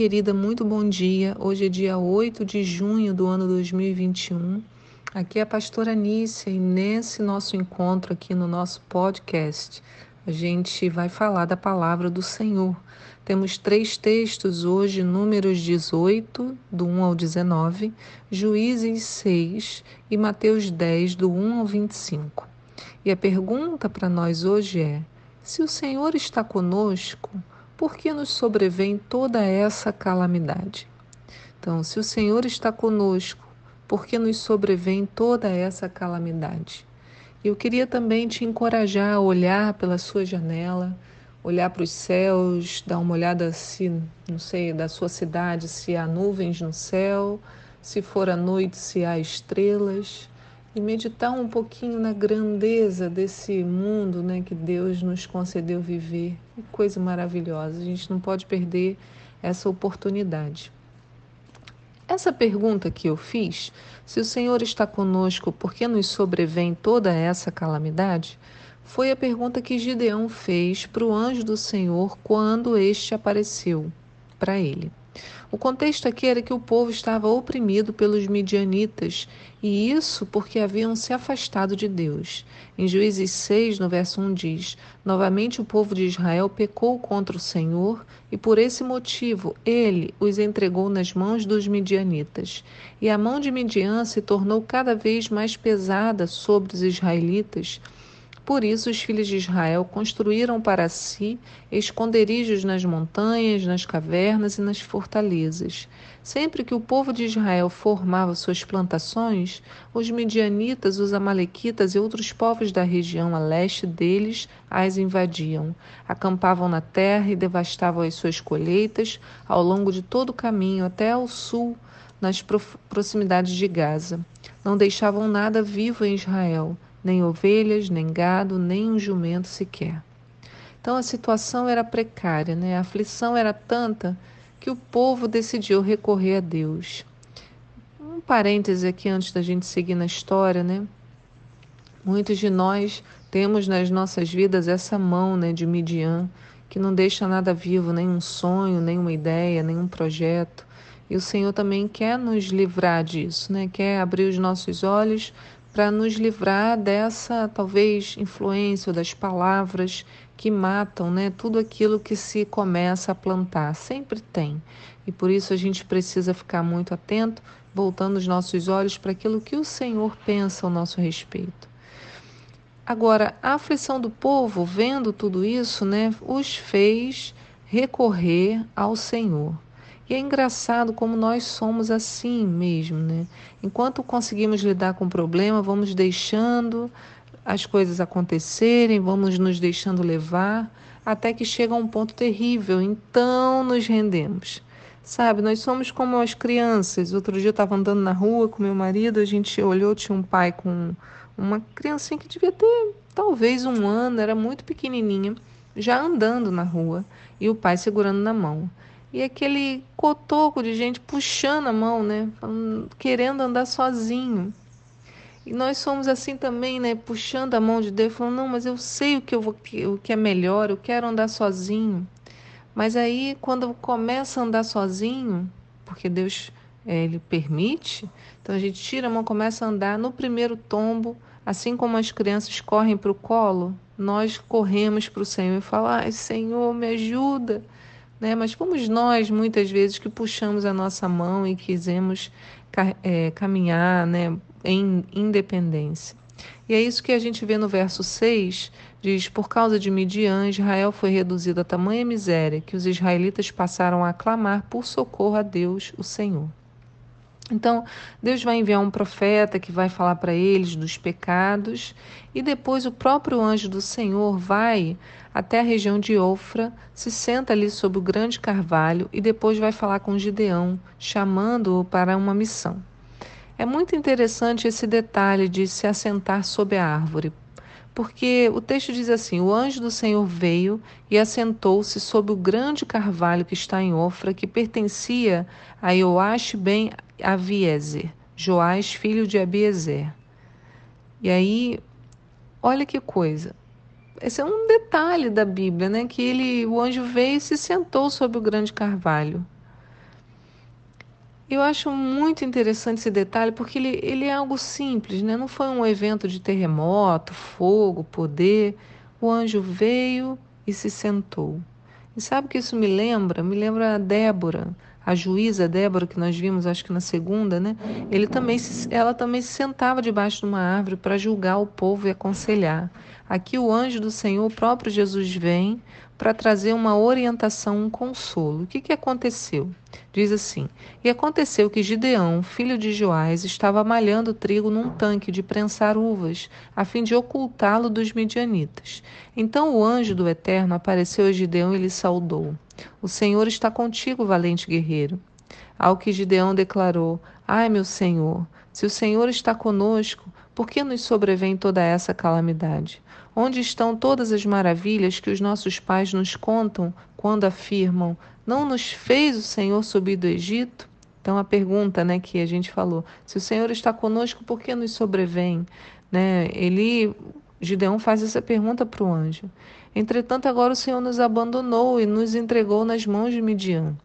querida, muito bom dia. Hoje é dia 8 de junho do ano 2021. Aqui é a pastora Nícia e nesse nosso encontro aqui no nosso podcast, a gente vai falar da palavra do Senhor. Temos três textos hoje, Números 18, do 1 ao 19, Juízes 6 e Mateus 10, do 1 ao 25. E a pergunta para nós hoje é: se o Senhor está conosco, por que nos sobrevém toda essa calamidade? Então, se o Senhor está conosco, por que nos sobrevém toda essa calamidade? Eu queria também te encorajar a olhar pela sua janela, olhar para os céus, dar uma olhada se, não sei, da sua cidade, se há nuvens no céu, se for à noite, se há estrelas e meditar um pouquinho na grandeza desse mundo né, que Deus nos concedeu viver. Que coisa maravilhosa, a gente não pode perder essa oportunidade. Essa pergunta que eu fiz, se o Senhor está conosco, por que nos sobrevém toda essa calamidade? Foi a pergunta que Gideão fez para o anjo do Senhor quando este apareceu para ele. O contexto aqui era que o povo estava oprimido pelos midianitas, e isso porque haviam se afastado de Deus. Em Juízes 6, no verso 1 diz: Novamente o povo de Israel pecou contra o Senhor, e por esse motivo ele os entregou nas mãos dos midianitas. E a mão de Midian se tornou cada vez mais pesada sobre os israelitas por isso, os filhos de Israel construíram para si esconderijos nas montanhas, nas cavernas e nas fortalezas. Sempre que o povo de Israel formava suas plantações, os midianitas, os amalequitas e outros povos da região a leste deles as invadiam. Acampavam na terra e devastavam as suas colheitas ao longo de todo o caminho até ao sul, nas proximidades de Gaza. Não deixavam nada vivo em Israel nem ovelhas, nem gado, nem um jumento sequer. Então a situação era precária, né? a aflição era tanta que o povo decidiu recorrer a Deus. Um parêntese aqui antes da gente seguir na história, né? Muitos de nós temos nas nossas vidas essa mão né, de Midian, que não deixa nada vivo, nenhum sonho, nenhuma ideia, nenhum projeto. E o Senhor também quer nos livrar disso, né? quer abrir os nossos olhos para nos livrar dessa talvez influência das palavras que matam, né? Tudo aquilo que se começa a plantar sempre tem. E por isso a gente precisa ficar muito atento, voltando os nossos olhos para aquilo que o Senhor pensa ao nosso respeito. Agora, a aflição do povo, vendo tudo isso, né, os fez recorrer ao Senhor. E é engraçado como nós somos assim mesmo, né? Enquanto conseguimos lidar com o problema, vamos deixando as coisas acontecerem, vamos nos deixando levar, até que chega um ponto terrível, então nos rendemos. Sabe, nós somos como as crianças. Outro dia eu estava andando na rua com meu marido, a gente olhou, tinha um pai com uma criancinha que devia ter talvez um ano, era muito pequenininha, já andando na rua, e o pai segurando na mão e aquele cotoco de gente puxando a mão, né? Querendo andar sozinho. E nós somos assim também, né? Puxando a mão de Deus, falando, não, mas eu sei o que, eu vou, o que é melhor, eu quero andar sozinho. Mas aí, quando começa a andar sozinho, porque Deus é, ele permite, então a gente tira a mão, começa a andar no primeiro tombo, assim como as crianças correm para o colo, nós corremos para o Senhor e falamos, Senhor, me ajuda né? Mas fomos nós, muitas vezes, que puxamos a nossa mão e quisemos é, caminhar né, em independência. E é isso que a gente vê no verso 6, diz: Por causa de Midian, Israel foi reduzido a tamanha miséria que os israelitas passaram a clamar por socorro a Deus, o Senhor. Então, Deus vai enviar um profeta que vai falar para eles dos pecados, e depois o próprio anjo do Senhor vai até a região de Ofra, se senta ali sob o grande carvalho e depois vai falar com Gideão, chamando-o para uma missão. É muito interessante esse detalhe de se assentar sob a árvore, porque o texto diz assim: O anjo do Senhor veio e assentou-se sob o grande carvalho que está em Ofra, que pertencia a Joash ben Aviezer, Joás, filho de Abiezer. E aí, olha que coisa. Esse é um detalhe da Bíblia, né? Que ele, o anjo veio e se sentou sob o grande carvalho. Eu acho muito interessante esse detalhe porque ele, ele é algo simples, né? não foi um evento de terremoto, fogo, poder. O anjo veio e se sentou. E sabe o que isso me lembra? Me lembra a Débora, a juíza Débora que nós vimos, acho que na segunda, né? Ele também se, ela também se sentava debaixo de uma árvore para julgar o povo e aconselhar. Aqui o anjo do Senhor, o próprio Jesus vem para trazer uma orientação, um consolo. O que, que aconteceu? Diz assim: E aconteceu que Gideão, filho de Joás, estava malhando trigo num tanque de prensar uvas, a fim de ocultá-lo dos midianitas. Então o anjo do Eterno apareceu a Gideão e lhe saudou: O Senhor está contigo, valente guerreiro. Ao que Gideão declarou: Ai, meu Senhor, se o Senhor está conosco, por que nos sobrevém toda essa calamidade? Onde estão todas as maravilhas que os nossos pais nos contam quando afirmam: Não nos fez o Senhor subir do Egito? Então a pergunta, né, que a gente falou, se o Senhor está conosco, por que nos sobrevém? Né? Ele, Gideão faz essa pergunta para o anjo. Entretanto, agora o Senhor nos abandonou e nos entregou nas mãos de Midian.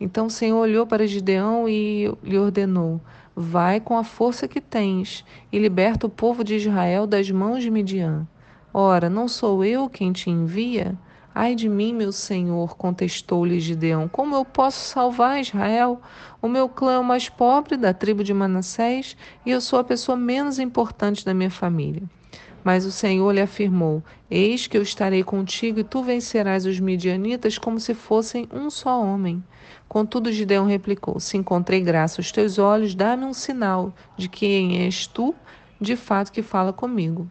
Então o Senhor olhou para Gideão e lhe ordenou: Vai com a força que tens e liberta o povo de Israel das mãos de Midian. Ora, não sou eu quem te envia? Ai de mim, meu senhor, contestou-lhe Gideão. Como eu posso salvar Israel? O meu clã é o mais pobre da tribo de Manassés e eu sou a pessoa menos importante da minha família. Mas o Senhor lhe afirmou: Eis que eu estarei contigo e tu vencerás os midianitas como se fossem um só homem. Contudo, Gideão replicou: Se encontrei graça aos teus olhos, dá-me um sinal de quem és tu, de fato, que fala comigo.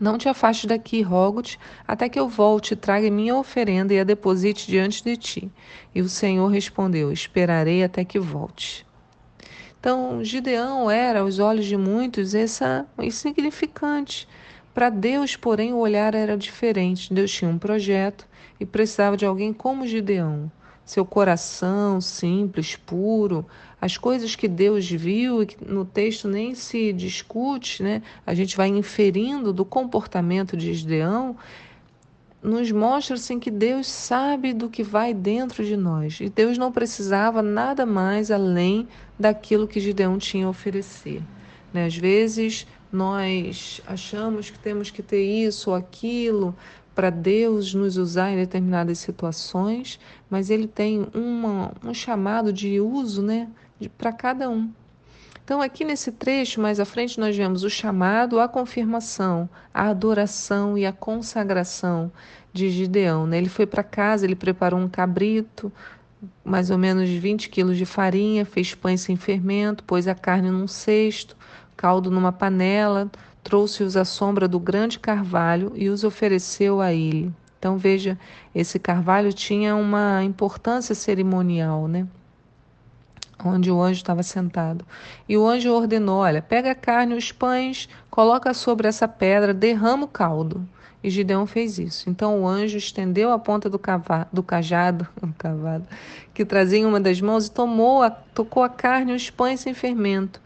Não te afastes daqui, rogo-te, até que eu volte e traga minha oferenda e a deposite diante de ti. E o Senhor respondeu: Esperarei até que volte. Então, Gideão era, aos olhos de muitos, essa insignificante. Para Deus, porém, o olhar era diferente. Deus tinha um projeto e precisava de alguém como Gideão. Seu coração simples, puro, as coisas que Deus viu e que no texto nem se discute, né? A gente vai inferindo do comportamento de Gideão, nos mostra assim que Deus sabe do que vai dentro de nós. E Deus não precisava nada mais além daquilo que Gideão tinha a oferecer. Né? Às vezes nós achamos que temos que ter isso ou aquilo para Deus nos usar em determinadas situações, mas Ele tem uma, um chamado de uso né, para cada um. Então, aqui nesse trecho, mais à frente, nós vemos o chamado, a confirmação, a adoração e a consagração de Gideão. Né? Ele foi para casa, ele preparou um cabrito, mais ou menos 20 quilos de farinha, fez pães sem fermento, pôs a carne num cesto, caldo numa panela, trouxe-os à sombra do grande carvalho e os ofereceu a ele. Então veja, esse carvalho tinha uma importância cerimonial, né? onde o anjo estava sentado. E o anjo ordenou: Olha, pega a carne, os pães, coloca sobre essa pedra, derrama o caldo. E Gideão fez isso. Então o anjo estendeu a ponta do, cavado, do cajado, cavado, que trazia em uma das mãos e tomou a, tocou a carne e os pães sem fermento.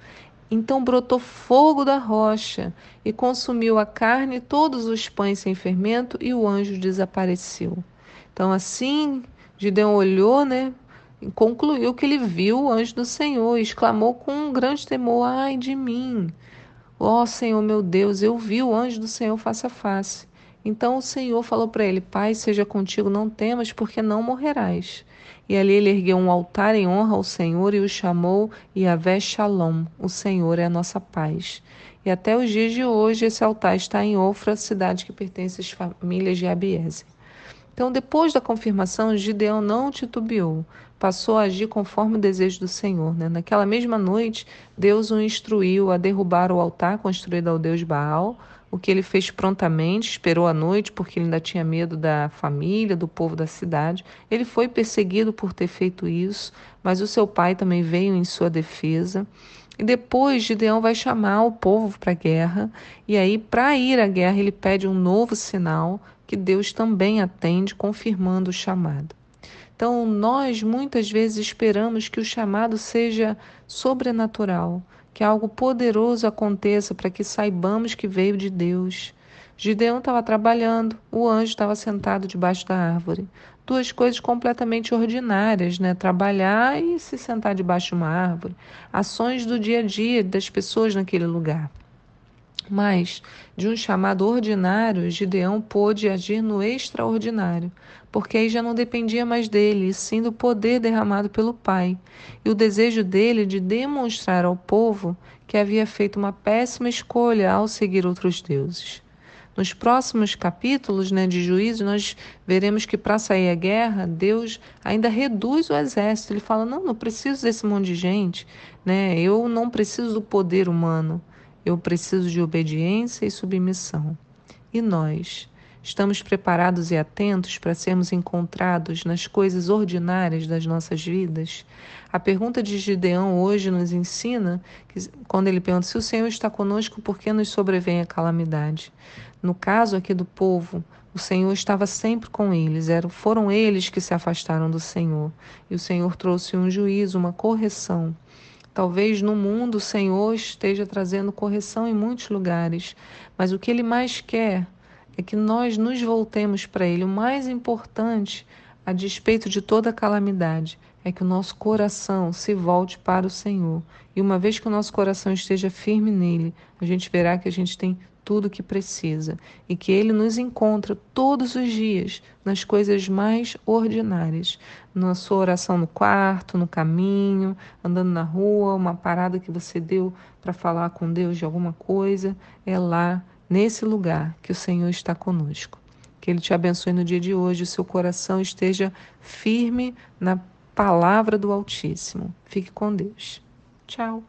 Então brotou fogo da rocha e consumiu a carne e todos os pães sem fermento, e o anjo desapareceu. Então assim Gideão olhou, né, concluiu que ele viu o anjo do Senhor e exclamou com um grande temor: Ai de mim! Ó oh, Senhor meu Deus, eu vi o anjo do Senhor face a face. Então o Senhor falou para ele: Pai, seja contigo, não temas, porque não morrerás. E ali ele ergueu um altar em honra ao Senhor e o chamou Yahvé Shalom. O Senhor é a nossa paz. E até os dias de hoje esse altar está em Ofra, cidade que pertence às famílias de Abiese. Então, depois da confirmação, Gideão não titubeou, passou a agir conforme o desejo do Senhor. Né? Naquela mesma noite, Deus o instruiu a derrubar o altar construído ao Deus Baal, o que ele fez prontamente, esperou a noite, porque ele ainda tinha medo da família, do povo da cidade. Ele foi perseguido por ter feito isso, mas o seu pai também veio em sua defesa. E depois Gideão vai chamar o povo para a guerra, e aí, para ir à guerra, ele pede um novo sinal que Deus também atende, confirmando o chamado. Então, nós muitas vezes esperamos que o chamado seja sobrenatural, que algo poderoso aconteça para que saibamos que veio de Deus. Gideão estava trabalhando, o anjo estava sentado debaixo da árvore. duas coisas completamente ordinárias, né? Trabalhar e se sentar debaixo de uma árvore, ações do dia a dia das pessoas naquele lugar. Mas, de um chamado ordinário, Gideão pôde agir no extraordinário, porque aí já não dependia mais dele, e sim do poder derramado pelo Pai, e o desejo dele de demonstrar ao povo que havia feito uma péssima escolha ao seguir outros deuses. Nos próximos capítulos né, de juízo, nós veremos que para sair a guerra, Deus ainda reduz o exército. Ele fala: não, não preciso desse monte de gente, né? eu não preciso do poder humano. Eu preciso de obediência e submissão. E nós? Estamos preparados e atentos para sermos encontrados nas coisas ordinárias das nossas vidas? A pergunta de Gideão hoje nos ensina que, quando ele pergunta se o Senhor está conosco, por que nos sobrevém a calamidade? No caso aqui do povo, o Senhor estava sempre com eles, eram, foram eles que se afastaram do Senhor. E o Senhor trouxe um juízo, uma correção. Talvez no mundo o Senhor esteja trazendo correção em muitos lugares, mas o que Ele mais quer é que nós nos voltemos para Ele. O mais importante, a despeito de toda calamidade, é que o nosso coração se volte para o Senhor. E uma vez que o nosso coração esteja firme nele, a gente verá que a gente tem tudo o que precisa e que Ele nos encontra todos os dias nas coisas mais ordinárias, na sua oração no quarto, no caminho, andando na rua, uma parada que você deu para falar com Deus de alguma coisa, é lá, nesse lugar, que o Senhor está conosco. Que Ele te abençoe no dia de hoje, o seu coração esteja firme na palavra do Altíssimo. Fique com Deus. Tchau.